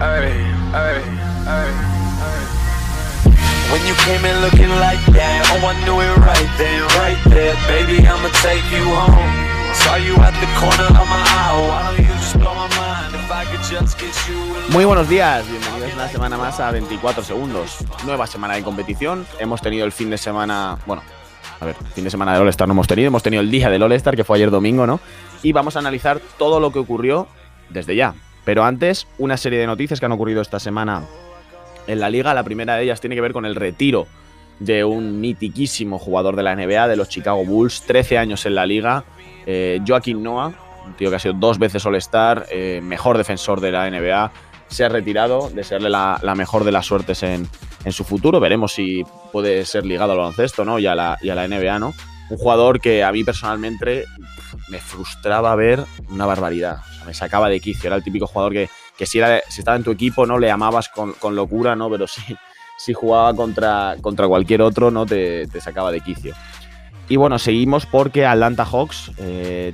ay, ay, ay, When you came in looking like that, oh I knew it right then, right there, baby I'ma take you home. Saw you at the corner of my eye, why don't you just blow my mind if I could just get you Muy buenos días, bienvenidos una semana más a 24 segundos. Nueva semana de competición. Hemos tenido el fin de semana, bueno, a ver, fin de semana de All-Star no hemos tenido, hemos tenido el día del All-Star que fue ayer domingo, ¿no? Y vamos a analizar todo lo que ocurrió desde ya. Pero antes, una serie de noticias que han ocurrido esta semana en la liga. La primera de ellas tiene que ver con el retiro de un mitiquísimo jugador de la NBA, de los Chicago Bulls, 13 años en la liga, eh, Joaquín Noah, un tío que ha sido dos veces All-Star, eh, mejor defensor de la NBA, se ha retirado, desearle la, la mejor de las suertes en, su futuro, veremos si puede ser ligado al baloncesto ¿no? y, a la, y a la NBA, ¿no? Un jugador que a mí personalmente me frustraba ver una barbaridad, me sacaba de quicio, era el típico jugador que que si, era, si estaba en tu equipo no le amabas con, con locura, ¿no? Pero si, si jugaba contra, contra cualquier otro, ¿no? Te, te, sacaba de quicio. Y bueno, seguimos porque Atlanta Hawks, eh,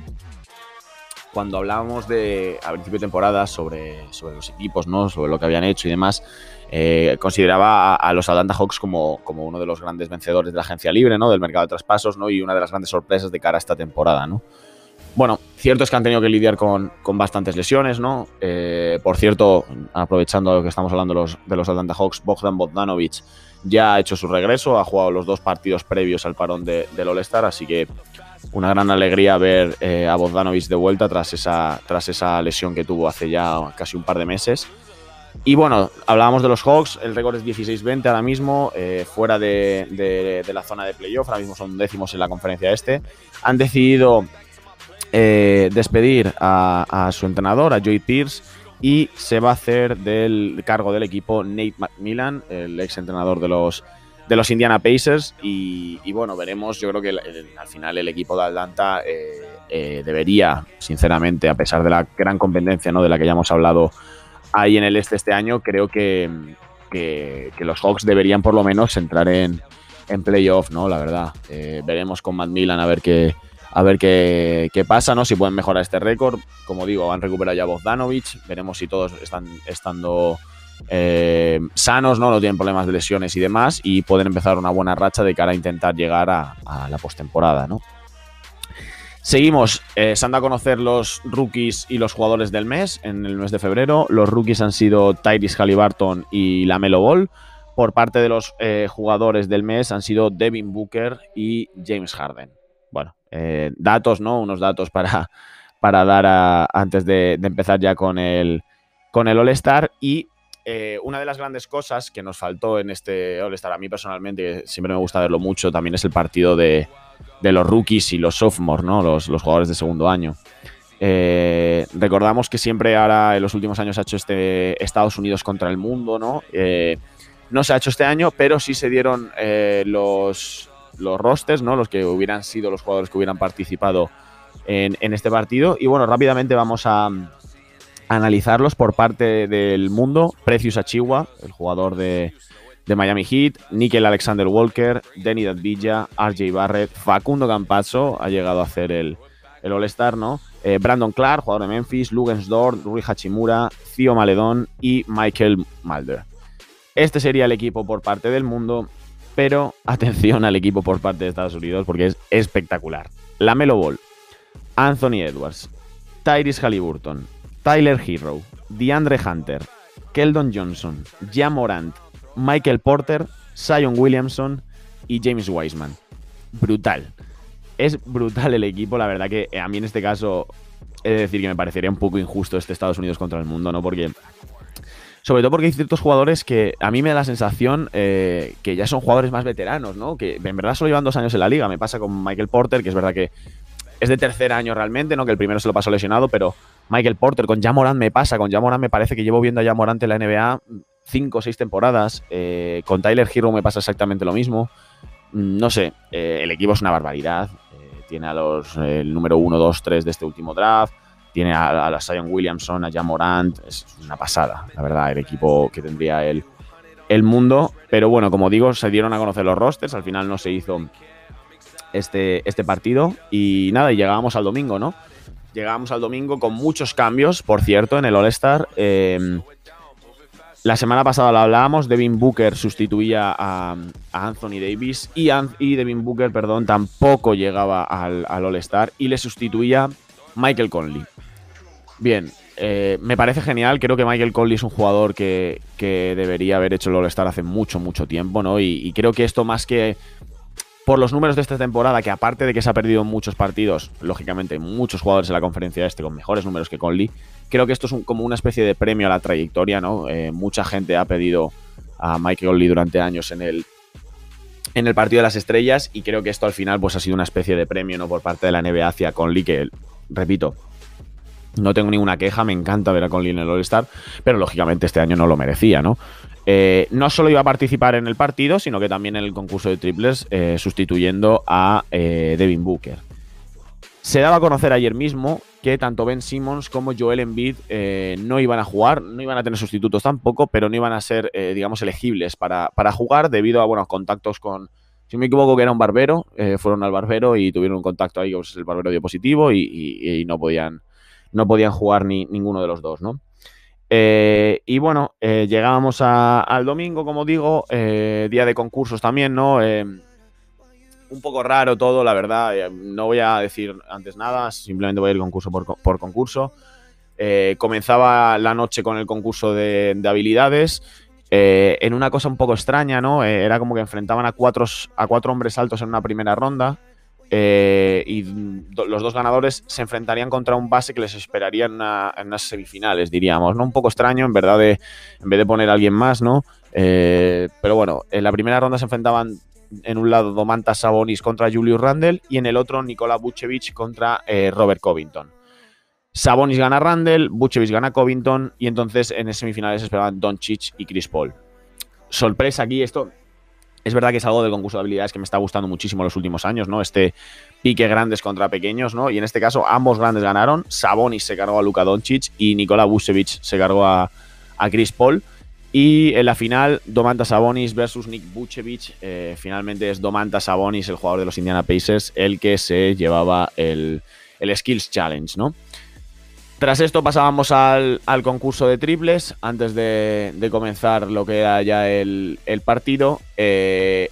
cuando hablábamos de, a principio de temporada sobre, sobre los equipos, ¿no? Sobre lo que habían hecho y demás, eh, consideraba a, a, los Atlanta Hawks como, como uno de los grandes vencedores de la agencia libre, ¿no? Del mercado de traspasos, ¿no? Y una de las grandes sorpresas de cara a esta temporada, ¿no? Bueno, cierto es que han tenido que lidiar con, con bastantes lesiones, ¿no? Eh, por cierto, aprovechando que estamos hablando de los, de los Atlanta Hawks, Bogdan Bogdanovic ya ha hecho su regreso, ha jugado los dos partidos previos al parón de, del All-Star, así que una gran alegría ver eh, a Bogdanovic de vuelta tras esa, tras esa lesión que tuvo hace ya casi un par de meses. Y bueno, hablábamos de los Hawks, el récord es 16-20 ahora mismo, eh, fuera de, de, de, la zona de playoff, ahora mismo son décimos en la conferencia este. Han decidido eh, despedir a, su entrenador, a Joey Pierce, y se va a hacer del cargo del equipo Nate McMillan, el ex entrenador de los, de los Indiana Pacers. Y, bueno, veremos. Yo creo que al final el equipo de Atlanta eh, eh, debería, sinceramente, a pesar de la gran competencia ¿no? de la que ya hemos hablado ahí en el este este año, creo que, que, los Hawks deberían por lo menos entrar en, en playoff, ¿no? La verdad. Veremos con McMillan a ver qué a ver qué, pasa, ¿no? Si pueden mejorar este récord. Como digo, han recuperado ya a Bogdanovic. Veremos si todos están estando eh, sanos, ¿no? No tienen problemas de lesiones y demás. Y pueden empezar una buena racha de cara a intentar llegar a, a la postemporada, ¿no? Seguimos, eh, se han dado a conocer los rookies y los jugadores del mes en el mes de febrero. Los rookies han sido Tyrese Halliburton y Lamelo Ball. Por parte de los eh, jugadores del mes han sido Devin Booker y James Harden. Eh, datos, ¿no? Unos datos para, para dar antes de, empezar ya con el, con el All-Star. Y eh, una de las grandes cosas que nos faltó en este All-Star, a mí personalmente, que siempre me gusta verlo mucho, también es el partido de, de los rookies y los sophomores, ¿no? Los, los jugadores de segundo año. Eh, recordamos que siempre ahora en los últimos años ha hecho este Estados Unidos contra el mundo, ¿no? No se ha hecho este año, pero sí se dieron los, los rosters, ¿no? Los que hubieran sido los jugadores que hubieran participado en, este partido. Y bueno, rápidamente vamos a, a, analizarlos por parte del mundo. Precious Achiwa, el jugador de, Miami Heat, Nickel Alexander Walker, Denny Dadvilla, RJ Barrett, Facundo Campazzo ha llegado a hacer el, el All-Star, ¿no? Eh, Brandon Clark, jugador de Memphis, Lugens Dort, Rui Hachimura, Theo Maledón y Michael Mulder. Este sería el equipo por parte del mundo pero atención al equipo por parte de Estados Unidos porque es espectacular. La Melo Ball, Anthony Edwards, Tyrese Halliburton, Tyler Hero, DeAndre Hunter, Keldon Johnson, Jan Morant, Michael Porter, Zion Williamson y James Wiseman. Brutal. Es brutal el equipo, la verdad que a mí en este caso he de decir que me parecería un poco injusto este Estados Unidos contra el mundo, ¿no? Porque sobre todo porque hay ciertos jugadores que a mí me da la sensación eh, que ya son jugadores más veteranos, ¿no? Que en verdad solo llevan dos años en la liga. Me pasa con Michael Porter, que es verdad que es de tercer año realmente, ¿no? Que el primero se lo pasó lesionado, pero Michael Porter con Jamoran me pasa. Con Jamoran me parece que llevo viendo a Jamoran en la NBA cinco o seis temporadas. Eh, con Tyler Hero me pasa exactamente lo mismo. No sé, eh, el equipo es una barbaridad. Tiene a los número 1, 2, 3 de este último draft tiene a, a la Zion Williamson, a Jan Morant, es una pasada, la verdad, el equipo que tendría el, el mundo. Pero bueno, como digo, se dieron a conocer los rosters, al final no se hizo este, este partido. Y nada, y llegábamos al domingo, ¿no? Llegábamos al domingo con muchos cambios, por cierto, en el All-Star. Eh, La semana pasada lo hablábamos, Devin Booker sustituía a, Anthony Davis y, y, Devin Booker, perdón, tampoco llegaba al, All-Star y le sustituía Michael Conley. Bien, eh, me parece genial, creo que Michael Conley es un jugador que, debería haber hecho el All-Star hace mucho, mucho tiempo, ¿no? y creo que esto más que por los números de esta temporada, que aparte de que se ha perdido muchos partidos, lógicamente muchos jugadores en la conferencia este con mejores números que Conley, creo que esto es como una especie de premio a la trayectoria, ¿no? Eh, mucha gente ha pedido a Mike Conley durante años en el, en el partido de las estrellas y creo que esto al final pues ha sido una especie de premio, ¿no? Por parte de la NBA hacia Conley, que, repito, no tengo ninguna queja, me encanta ver a Conley en el All-Star, pero lógicamente este año no lo merecía, ¿no? Eh, no solo iba a participar en el partido, sino que también en el concurso de triples, eh, sustituyendo a eh, Devin Booker. Se daba a conocer ayer mismo que tanto Ben Simmons como Joel Embiid no iban a jugar, no iban a tener sustitutos tampoco, pero no iban a ser, digamos, elegibles para, jugar debido a buenos contactos con, si me equivoco, que era un barbero, fueron al barbero y tuvieron un contacto ahí, pues el barbero dio positivo y, no, podían, no podían jugar ni, ninguno de los dos, ¿no? Eh, y bueno, eh, llegábamos al domingo, como digo, eh, día de concursos también, ¿no? un poco raro todo, la verdad. no voy a decir antes nada, simplemente voy a ir concurso por, concurso. comenzaba la noche con el concurso de, habilidades. en una cosa un poco extraña, ¿no? era como que enfrentaban a cuatro, a cuatro hombres altos en una primera ronda. Eh, y los dos ganadores se enfrentarían contra un base que les esperaría en, unas semifinales, diríamos, ¿no? Un poco extraño, en verdad, de, en vez de poner a alguien más, ¿no? Eh, pero bueno, en la primera ronda se enfrentaban en un lado Domantas Sabonis contra Julius Randle y en el otro Nikola Vucevic contra eh, Robert Covington. Sabonis gana Randle, Vucevic gana Covington y entonces en semifinales esperaban Doncic y Chris Paul. Sorpresa aquí, esto es verdad que es algo del concurso de habilidades que me está gustando muchísimo los últimos años, ¿no? Este pique grandes contra pequeños, ¿no? Y en este caso ambos grandes ganaron. Sabonis se cargó a Luka Doncic y Nikola Vucevic se cargó a, Chris Paul. Y en la final, Domantas Sabonis versus Nick Vucevic. Eh, finalmente es Domantas Sabonis, el jugador de los Indiana Pacers, el que se llevaba el, el Skills Challenge, ¿no? Tras esto pasábamos al, concurso de triples, antes de, comenzar lo que era ya el, partido. Eh,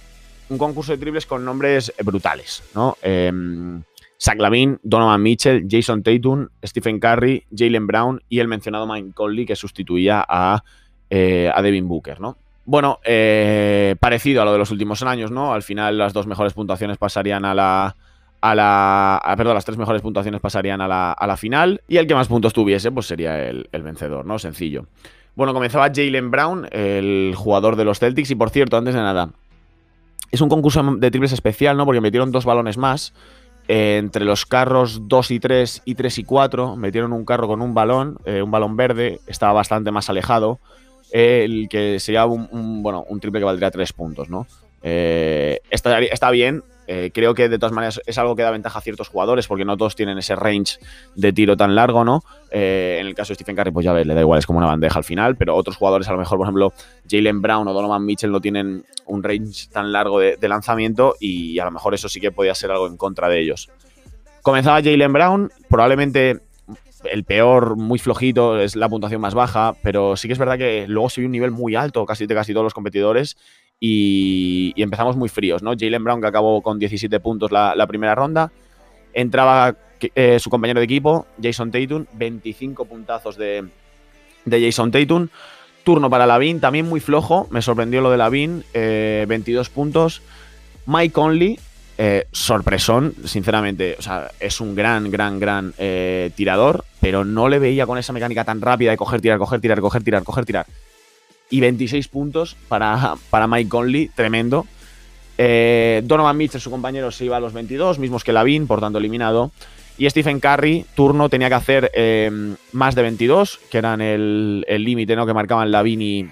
un concurso de triples con nombres brutales, ¿no? Eh, Zach Lavin, Donovan Mitchell, Jason Tatum, Stephen Curry, Jalen Brown y el mencionado Mike Conley que sustituía a, eh, a Devin Booker, ¿no? Bueno, eh, parecido a lo de los últimos años, ¿no? Al final las dos mejores puntuaciones pasarían a la, a la. perdón, las tres mejores puntuaciones pasarían a la, final. Y el que más puntos tuviese, pues sería el, vencedor, ¿no? Sencillo. Bueno, comenzaba Jalen Brown, el jugador de los Celtics. Y por cierto, antes de nada, es un concurso de triples especial, ¿no? Porque metieron dos balones más. Eh, entre los carros 2 y 3 y 3 y 4, metieron un carro con un balón, eh, un balón verde, estaba bastante más alejado. el que se llevaba un, bueno, un triple que valdría 3 puntos, ¿no? Eh, está, está bien, eh, creo que de todas maneras es algo que da ventaja a ciertos jugadores porque no todos tienen ese range de tiro tan largo, ¿no? Eh, en el caso de Stephen Curry, pues ya ves, le da igual, es como una bandeja al final, pero otros jugadores, a lo mejor, por ejemplo, Jalen Brown o Donovan Mitchell no tienen un range tan largo de, lanzamiento y a lo mejor eso sí que podía ser algo en contra de ellos. Comenzaba Jalen Brown, probablemente el peor, muy flojito, es la puntuación más baja, pero sí que es verdad que luego se vio un nivel muy alto casi de casi todos los competidores y, empezamos muy fríos, ¿no? Jalen Brown que acabó con 17 puntos la, primera ronda, entraba eh, su compañero de equipo, Jason Tatum, 25 puntazos de, Jason Tatum, turno para Lavin, también muy flojo, me sorprendió lo de Lavin, 22 eh, puntos, Mike Conley, eh, sorpresón, sinceramente, o sea, es un gran, gran, gran tirador, pero no le veía con esa mecánica tan rápida de coger, tirar, coger, tirar, coger, tirar, coger, tirar y 26 puntos para, para Mike Conley, tremendo. Eh, Donovan Mitchell, su compañero, se iba a los 22, mismos que Lavin, por tanto eliminado. Y Stephen Curry, turno, tenía que hacer eh, más de 22, que eran el límite ¿no? que marcaban Lavin y,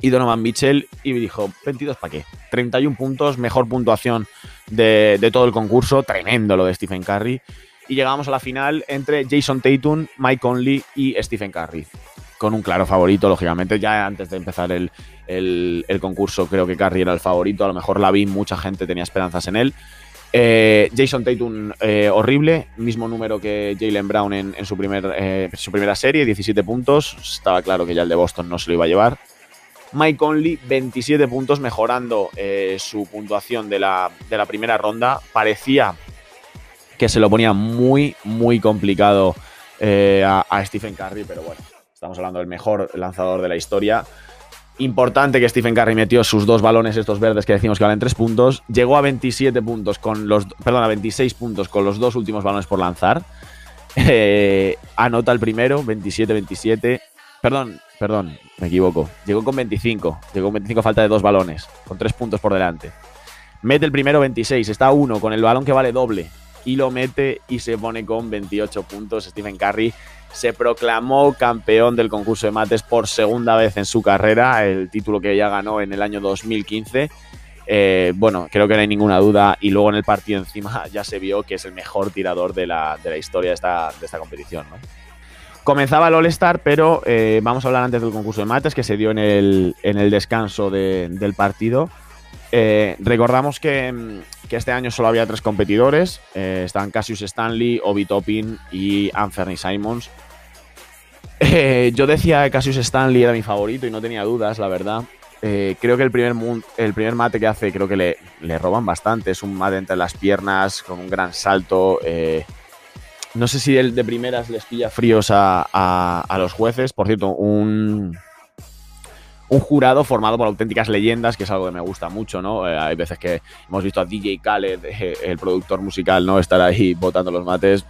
y Donovan Mitchell. Y dijo, ¿22 para qué? 31 puntos, mejor puntuación de, de, todo el concurso. Tremendo lo de Stephen Curry. Y llegamos a la final entre Jason Tatum, Mike Conley y Stephen Curry con un claro favorito, lógicamente. Ya antes de empezar el, concurso, creo que Curry era el favorito. A lo mejor la vi, mucha gente tenía esperanzas en él. Eh, Jason Tatum, eh, horrible, mismo número que Jalen Brown en, su, primer, eh, su primera serie, 17 puntos. Estaba claro que ya el de Boston no se lo iba a llevar. Mike Conley, 27 puntos, mejorando su puntuación de la, de la, primera ronda. Parecía que se lo ponía muy, muy complicado a, a, Stephen Curry, pero bueno, estamos hablando del mejor lanzador de la historia. Importante que Stephen Curry metió sus dos balones, estos verdes que decimos que valen 3 puntos. Llegó a 27 puntos con los. Perdón, a 26 puntos con los dos últimos balones por lanzar. Eh, anota el primero, 27-27. Perdón, perdón, me equivoco. Llegó con 25. Llegó con 25 falta de dos balones, con tres puntos por delante. Mete el primero 26, está a uno con el balón que vale doble. Y lo mete y se pone con 28 puntos. Stephen Curry se proclamó campeón del concurso de mates por segunda vez en su carrera, el título que ya ganó en el año 2015. Eh, bueno, creo que no hay ninguna duda. Y luego en el partido encima ya se vio que es el mejor tirador de la, de la historia de esta, de esta competición. Comenzaba el All-Star, pero eh, vamos a hablar antes del concurso de mates que se dio en el, en el descanso de, del partido. Eh, recordamos que, que, este año solo había tres competidores. Eh, están Cassius Stanley, Obi Toppin y Anthony Simons. Eh, yo decía que Cassius Stanley era mi favorito y no tenía dudas, la verdad. Eh, creo que el primer, el primer mate que hace, creo que le, le, roban bastante. Es un mate entre las piernas, con un gran salto. No sé si de, de, primeras les pilla fríos a, a, a, los jueces. Por cierto, un, un jurado formado por auténticas leyendas, que es algo que me gusta mucho, ¿no? Eh, hay veces que hemos visto a DJ Khaled, eh, el productor musical, ¿no? Estar ahí votando los mates,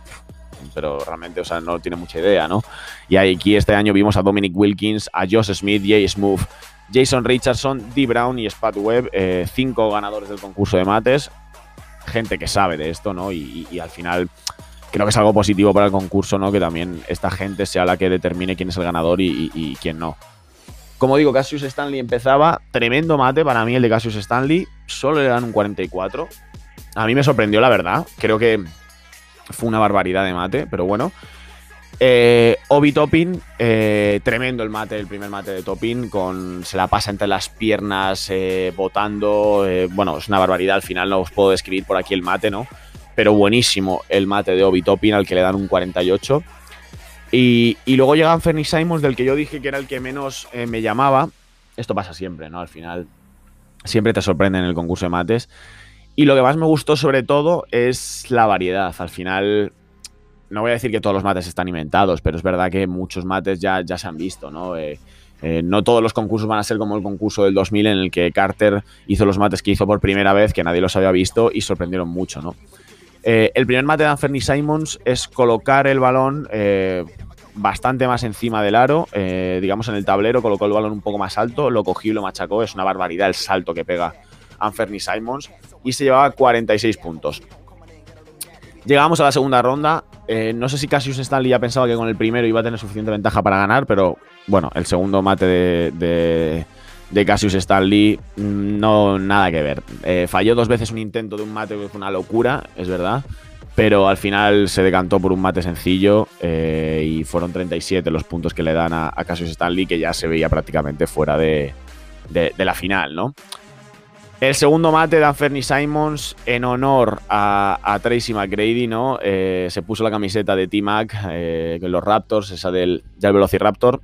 pero realmente, o sea, no tiene mucha idea, ¿no? Y aquí este año vimos a Dominic Wilkins, a Josh Smith, Jay Smooth, Jason Richardson, D. Brown y Spat Webb, eh, cinco ganadores del concurso de mates, gente que sabe de esto, ¿no? Y, al final creo que es algo positivo para el concurso, ¿no? Que también esta gente sea la que determine quién es el ganador y quién no. Como digo, Cassius Stanley empezaba, tremendo mate para mí el de Cassius Stanley, solo le dan un 44. A mí me sorprendió, la verdad. Creo que fue una barbaridad de mate, pero bueno. Eh, Obi Toppin, eh, tremendo el mate, el primer mate de Toppin, con se la pasa entre las piernas, eh, botando. bueno, es una barbaridad. Al final no os puedo describir por aquí el mate, ¿no? Pero buenísimo el mate de Obi Toppin, al que le dan un 48. Y, luego llega Anthony Simons, del que yo dije que era el que menos eh, me llamaba. Esto pasa siempre, ¿no? Al final, siempre te sorprende en el concurso de mates. Y lo que más me gustó, sobre todo, es la variedad. Al final, no voy a decir que todos los mates están inventados, pero es verdad que muchos mates ya, ya se han visto, ¿no? Eh, eh, no todos los concursos van a ser como el concurso del 2000 en el que Carter hizo los mates que hizo por primera vez, que nadie los había visto y sorprendieron mucho, ¿no? Eh, el primer mate de Anthony Simons es colocar el balón eh, bastante más encima del aro, eh, digamos en el tablero, colocó el balón un poco más alto, lo cogió y lo machacó. Es una barbaridad el salto que pega Anthony Simons y se llevaba 46 puntos. Llegamos a la segunda ronda. No sé si Cassius Stanley ya pensaba que con el primero iba a tener suficiente ventaja para ganar, pero bueno, el segundo mate de de Cassius Stanley, no nada que ver. Eh, falló dos veces un intento de un mate que fue una locura, es verdad, pero al final se decantó por un mate sencillo eh, y fueron 37 los puntos que le dan a, a, Cassius Stanley, que ya se veía prácticamente fuera de, de, la final, ¿no? El segundo mate de Anthony Simons en honor a, Tracy McGrady, ¿no? Eh, se puso la camiseta de T-Mac, los Raptors, esa del, del Velociraptor,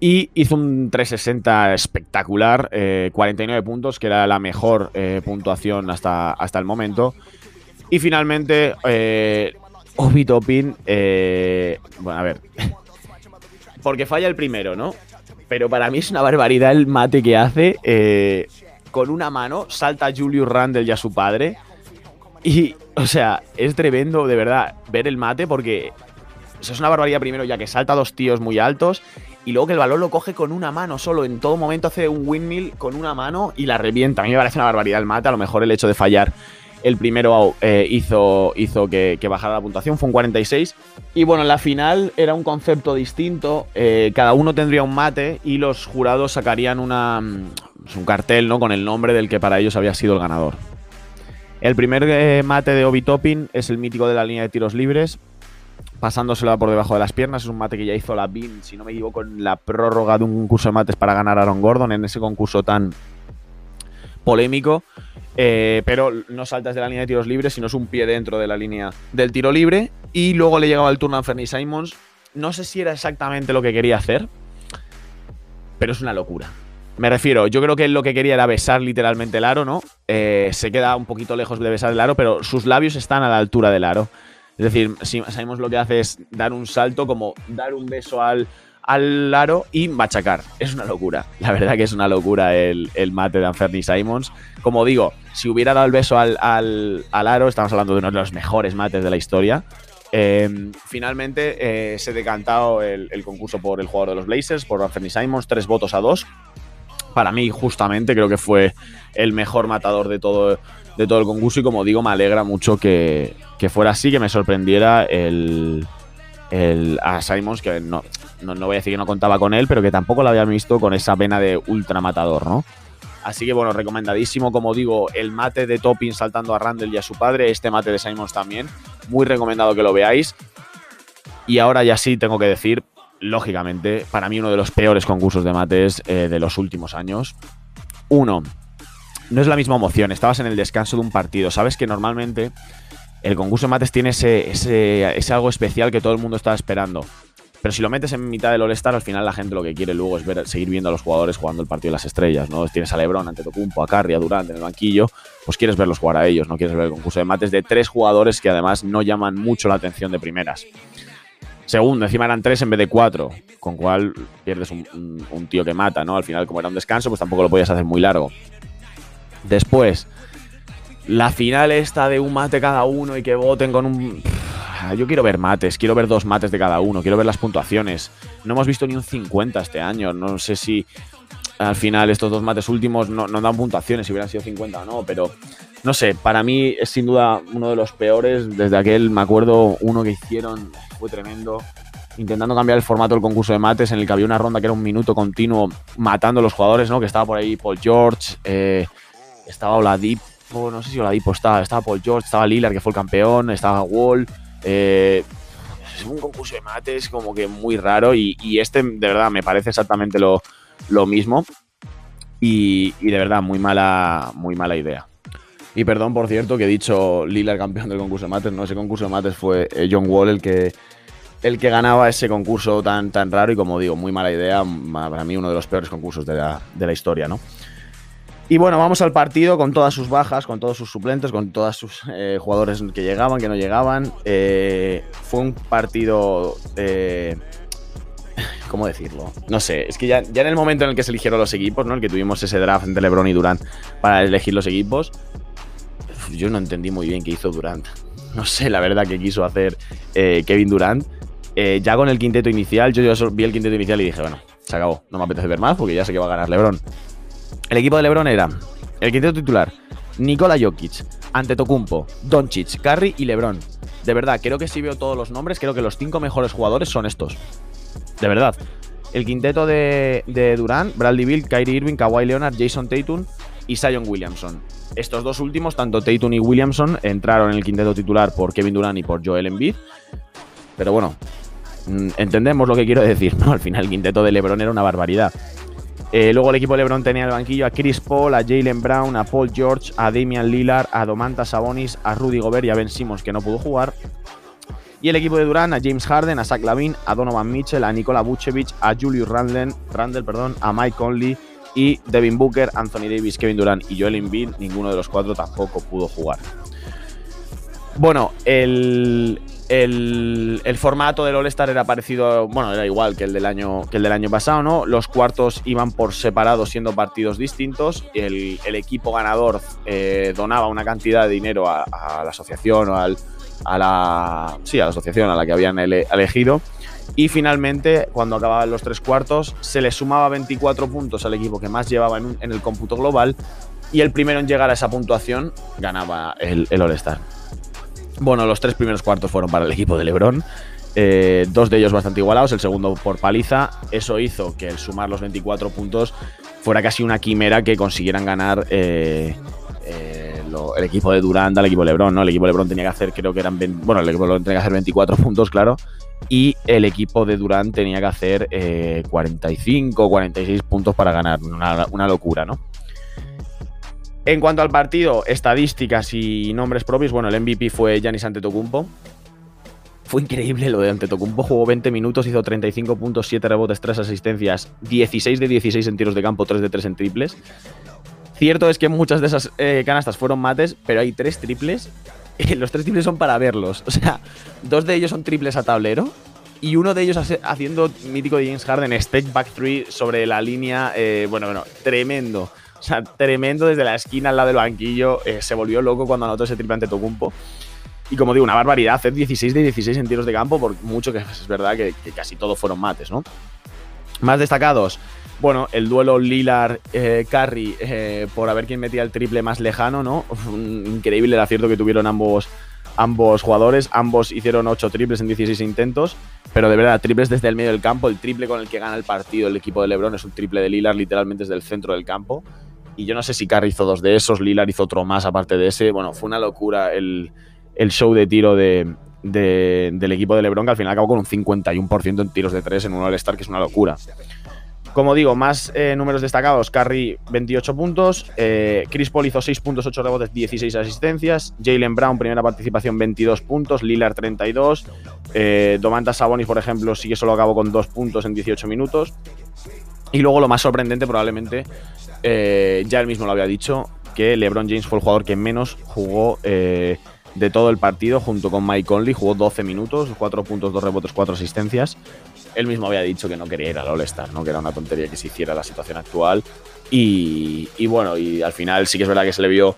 y hizo un 360 espectacular, eh, 49 puntos, que era la mejor eh, puntuación hasta, hasta el momento. Y finalmente, eh, Obi Toppin, eh, bueno, a ver, porque falla el primero, ¿no? Pero para mí es una barbaridad el mate que hace. Eh, con una mano salta Julius Randle y a su padre. Y, o sea, es tremendo, de verdad, ver el mate porque es una barbaridad primero, ya que salta dos tíos muy altos y luego que el balón lo coge con una mano solo. En todo momento hace un windmill con una mano y la revienta. A mí me parece una barbaridad el mate. A lo mejor el hecho de fallar el primero eh, hizo, hizo que, bajara la puntuación. Fue un 46. Y bueno, en la final era un concepto distinto. Eh, cada uno tendría un mate y los jurados sacarían una, pues un cartel ¿no? con el nombre del que para ellos había sido el ganador. El primer eh, mate de Obi Toppin es el mítico de la línea de tiros libres pasándosela por debajo de las piernas. Es un mate que ya hizo la BIM, si no me equivoco, en la prórroga de un concurso de mates para ganar a Aaron Gordon, en ese concurso tan polémico. Eh, pero no saltas de la línea de tiros libres, sino es un pie dentro de la línea del tiro libre. Y luego le llegaba el turno a Fernie Simons. No sé si era exactamente lo que quería hacer. pero es una locura. Me refiero, yo creo que lo que quería era besar literalmente el aro, ¿no? Eh, se queda un poquito lejos de besar el aro, pero sus labios están a la altura del aro. Es decir, si sabemos lo que hace es dar un salto, como dar un beso al, al aro y machacar. Es una locura. La verdad que es una locura el, mate de Anferni Simons. Como digo, si hubiera dado el beso al, al, aro, estamos hablando de uno de los mejores mates de la historia. Eh, finalmente eh, se ha decantado el, el, concurso por el jugador de los Blazers, por Anferni Simons, tres votos a dos para mí justamente creo que fue el mejor matador de todo, de todo el concurso y como digo me alegra mucho que, fuera así, que me sorprendiera el, el, a Simons, que no, no, voy a decir que no contaba con él, pero que tampoco lo había visto con esa pena de ultra matador, ¿no? Así que bueno, recomendadísimo, como digo, el mate de Topping saltando a Randall y a su padre, este mate de Simons también, muy recomendado que lo veáis. Y ahora ya sí tengo que decir, lógicamente, para mí uno de los peores concursos de mates eh, de los últimos años. Uno, no es la misma emoción, estabas en el descanso de un partido, sabes que normalmente el concurso de mates tiene ese, ese, algo especial que todo el mundo está esperando. Pero si lo metes en mitad del All-Star, al final la gente lo que quiere luego es ver, seguir viendo a los jugadores jugando el partido de las estrellas, ¿no? Tienes a LeBron, ante Tocumpo, a Curry, a Durant en el banquillo, pues quieres verlos jugar a ellos, no quieres ver el concurso de mates de tres jugadores que además no llaman mucho la atención de primeras. Segundo, encima eran tres en vez de cuatro, con cual pierdes un, tío que mata, ¿no? Al final, como era un descanso, pues tampoco lo podías hacer muy largo. Después, la final esta de un mate cada uno y que voten con un... Yo quiero ver mates, quiero ver dos mates de cada uno, quiero ver las puntuaciones. No hemos visto ni un 50 este año, no sé si al final estos dos mates últimos no, no dan puntuaciones, si hubieran sido 50 o no, pero no sé, para mí es sin duda uno de los peores. Desde aquel, me acuerdo, uno que hicieron, fue tremendo. Intentando cambiar el formato del concurso de mates, en el que había una ronda que era un minuto continuo matando a los jugadores, ¿no? Que estaba por ahí Paul George, eh, estaba Oladipo, no sé si Oladipo estaba, estaba Paul George, estaba Lillard, que fue el campeón, estaba Wall. Eh, es un concurso de mates como que muy raro y, este de verdad me parece exactamente lo, mismo y, y, de verdad muy mala, muy mala idea. Y perdón, por cierto, que he dicho Lila campeón del concurso de mates. No, ese concurso de mates fue eh, John Wall el que, el que ganaba ese concurso tan, tan raro y como digo, muy mala idea. Para mí uno de los peores concursos de la, de la historia, ¿no? Y bueno, vamos al partido con todas sus bajas, con todos sus suplentes, con todos sus eh, jugadores que llegaban, que no llegaban. Eh, fue un partido... ¿Cómo decirlo? No sé, es que ya, ya en el momento en el que se eligieron los equipos, ¿no? El que tuvimos ese draft entre LeBron y Durant para elegir los equipos, yo no entendí muy bien qué hizo Durant. No sé la verdad que quiso hacer eh, Kevin Durant. Eh, ya con el quinteto inicial, yo ya vi el quinteto inicial y dije, bueno, se acabó, no me apetece ver más porque ya sé que va a ganar LeBron. El equipo de LeBron era el quinteto titular, Nikola Jokic, Antetokounmpo, Doncic, Curry y LeBron. De verdad, creo que si veo todos los nombres, creo que los cinco mejores jugadores son estos. De verdad. El quinteto de, de Durant, Bradley Bill, Kyrie Irving, Kawhi Leonard, Jason Tatum y Zion Williamson. Estos dos últimos, tanto Tatum y Williamson, entraron en el quinteto titular por Kevin Durant y por Joel Embiid. Pero bueno, mm, entendemos lo que quiero decir, ¿no? Al final el quinteto de LeBron era una barbaridad. Eh, luego el equipo LeBron tenía el banquillo a Chris Paul, a Jalen Brown, a Paul George, a Damian Lillard, a Domantas Sabonis, a Rudy Gobert y a Ben Simmons, que no pudo jugar. Y el equipo de Durant a James Harden, a Zach Lavin, a Donovan Mitchell, a Nikola Vucevic, a Julius Randle, Randle perdón, a Mike Conley y Devin Booker, Anthony Davis, Kevin Durant y Joel Embiid, ninguno de los cuatro tampoco pudo jugar. Bueno, el, el, formato del All-Star era parecido, bueno, era igual que el, del año, que el del año pasado, ¿no? Los cuartos iban por separado siendo partidos distintos. El, el equipo ganador eh, donaba una cantidad de dinero a, la asociación o al, a la, sí, a la asociación a la que habían elegido. Y finalmente, cuando acababan los tres cuartos, se le sumaba 24 puntos al equipo que más llevaba en, el cómputo global y el primero en llegar a esa puntuación ganaba el, All-Star. Bueno, los tres primeros cuartos fueron para el equipo de Lebron. Eh, dos de ellos bastante igualados, el segundo por paliza. Eso hizo que el sumar los 24 puntos fuera casi una quimera que consiguieran ganar eh, eh, el equipo de Durant al equipo de Lebron. ¿no? El equipo de Lebron tenía que hacer, creo que eran. bueno, el equipo de Lebron tenía que hacer 24 puntos, claro y el equipo de Durant tenía que hacer 45 46 puntos para ganar. Una, locura, ¿no? En cuanto al partido, estadísticas y nombres propios, bueno, el MVP fue Giannis Antetokounmpo. fue increíble lo de Antetokounmpo. Jugó 20 minutos, hizo 35 puntos, 7 rebotes, 3 asistencias, 16 de 16 en tiros de campo, 3 de 3 en triples. Cierto es que muchas de esas eh, canastas fueron mates, pero hay 3 triples. los 3 triples son para verlos. O sea, dos de ellos son triples a tablero y uno de ellos haciendo mítico de James Harden, step back 3 sobre la línea. Eh, bueno, bueno, tremendo. O sea, tremendo desde la esquina al lado del banquillo. Eh, se volvió loco cuando anotó ese triple ante Tocumpo. Y como digo, una barbaridad, hacer 16 de 16 en tiros de campo, por mucho que es verdad que, casi todos fueron mates, ¿no? Más destacados, bueno, el duelo Lilar-Carry eh, por a ver quién metía el triple más lejano, ¿no? Increíble el acierto que tuvieron ambos, ambos jugadores. Ambos hicieron 8 triples en 16 intentos, pero de verdad, triples desde el medio del campo. El triple con el que gana el partido el equipo de LeBron es un triple de Lilar, literalmente desde el centro del campo. Y yo no sé si Carry hizo dos de esos, Lilar hizo otro más aparte de ese. Bueno, fue una locura el, el show de tiro de, del equipo de LeBron, que al final acabó con un 51% en tiros de 3 en un All-Star, que es una locura. Como digo, más eh, números destacados. Curry, 28 puntos. Eh, Chris Paul hizo 6 puntos, 8 rebotes, 16 asistencias. Jalen Brown, primera participación, 22 puntos. Lillard, 32. Eh, Domantas Sabonis, por ejemplo, sí que solo acabó con 2 puntos en 18 minutos. Y luego lo más sorprendente, probablemente, eh, ya él mismo lo había dicho, que LeBron James fue el jugador que menos jugó de todo el partido, junto con Mike Conley. Jugó 12 minutos, 4 puntos, 2 rebotes, 4 asistencias. Él mismo había dicho que no quería ir al All-Star, ¿no? que era una tontería que se hiciera la situación actual. Y, bueno, y al final sí que es verdad que se le vio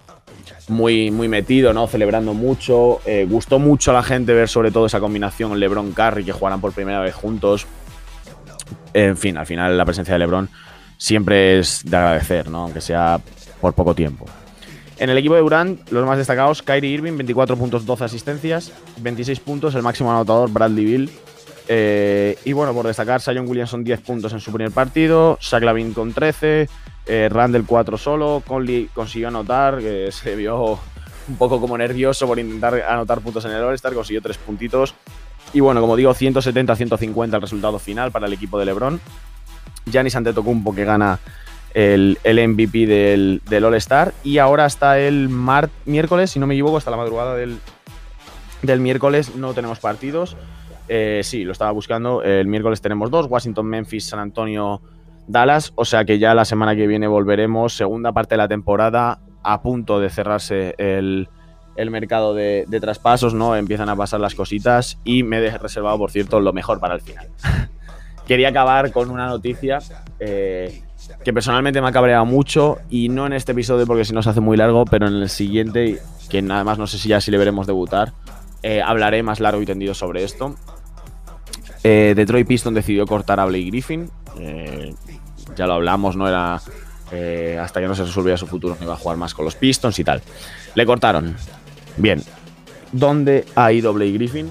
muy, muy metido, ¿no? Celebrando mucho. Eh, gustó mucho a la gente ver sobre todo esa combinación LeBron Curry que jugaran por primera vez juntos. En fin, al final la presencia de LeBron siempre es de agradecer, ¿no? Aunque sea por poco tiempo. En el equipo de Durant, los más destacados, Kyrie Irving, 24 puntos, 12 asistencias, 26 puntos, el máximo anotador, Bradley Bill. Eh, y bueno, por destacar, Sion Williamson 10 puntos en su primer partido, Zach Lavin con 13, eh, Randall 4 solo, Conley consiguió anotar, que se vio un poco como nervioso por intentar anotar puntos en el All-Star, consiguió 3 puntitos. Y bueno, como digo, 170-150 el resultado final para el equipo de LeBron. Giannis Antetokounmpo que gana el, MVP del, All-Star. Y ahora hasta el miércoles, si no me equivoco, hasta la madrugada del, miércoles no tenemos partidos. Eh, sí, lo estaba buscando. El miércoles tenemos dos: Washington, Memphis, San Antonio, Dallas. O sea que ya la semana que viene volveremos. Segunda parte de la temporada, a punto de cerrarse el, mercado de, traspasos, ¿no? Empiezan a pasar las cositas. Y me he reservado, por cierto, lo mejor para el final. Quería acabar con una noticia. Eh, que personalmente me ha cabreado mucho y no en este episodio porque si no se hace muy largo, pero en el siguiente, que además no sé si ya si le veremos debutar, eh, hablaré más largo y tendido sobre esto. Eh, Detroit Piston decidió cortar a Blake Griffin. Ya lo hablamos, no era hasta que no se resolviera su futuro, no iba a jugar más con los Pistons y tal. Le cortaron. Bien. ¿Dónde ha ido Blake Griffin?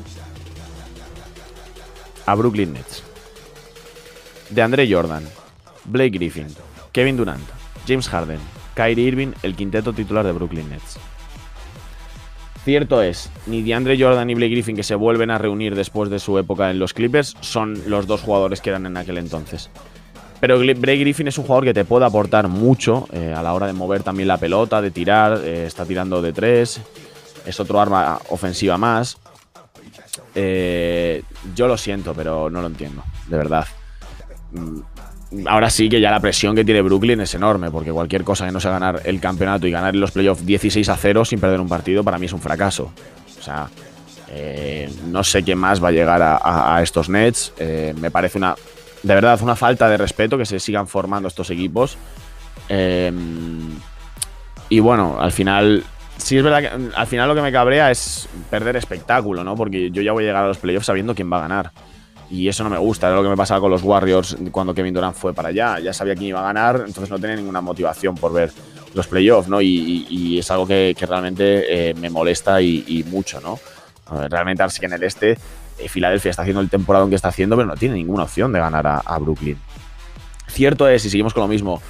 A Brooklyn Nets. De Andre Jordan, Blake Griffin, Kevin Durant, James Harden, Kyrie Irving, el quinteto titular de Brooklyn Nets. Cierto es, ni DeAndre Jordan ni Blake Griffin, que se vuelven a reunir después de su época en los Clippers, son los dos jugadores que eran en aquel entonces. Pero Blake Griffin es un jugador que te puede aportar mucho eh, a la hora de mover también la pelota, de tirar, eh, está tirando de tres, es otro arma ofensiva más. Eh, yo lo siento, pero no lo entiendo, de verdad. Mm, ahora sí que ya la presión que tiene Brooklyn es enorme, porque cualquier cosa que no sea ganar el campeonato y ganar los playoffs 16 a 0 sin perder un partido, para mí es un fracaso. O sea, eh, no sé quién más va a llegar a, estos Nets. Eh, me parece una, de verdad, una falta de respeto que se sigan formando estos equipos. Y bueno, al final, sí es verdad que al final lo que me cabrea es perder espectáculo, ¿no? Porque yo ya voy a llegar a los playoffs sabiendo quién va a ganar. Y eso no me gusta, era lo que me pasaba con los Warriors cuando Kevin Durant fue para allá. Ya sabía quién iba a ganar, entonces no tenía ninguna motivación por ver los playoffs, ¿no? Y, es algo que, realmente eh, me molesta y, mucho, ¿no? Realmente, así que en el este, eh, Filadelfia está haciendo el temporada que está haciendo, pero no tiene ninguna opción de ganar a, Brooklyn. Cierto es, y seguimos con lo mismo,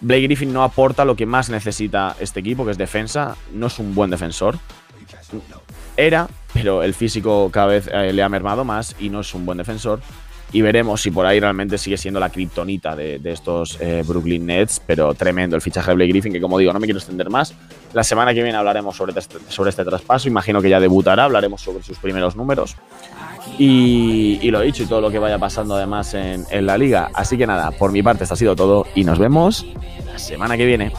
Blake Griffin no aporta lo que más necesita este equipo, que es defensa. No es un buen defensor. Era, pero el físico cada vez eh, le ha mermado más y no es un buen defensor. Y veremos si por ahí realmente sigue siendo la kriptonita de, estos eh, Brooklyn Nets, pero tremendo el fichaje de Blake Griffin, que como digo, no me quiero extender más. La semana que viene hablaremos sobre este, sobre este traspaso, imagino que ya debutará, hablaremos sobre sus primeros números. Y, y, lo dicho, y todo lo que vaya pasando además en, la liga. Así que nada, por mi parte, esto ha sido todo y nos vemos la semana que viene.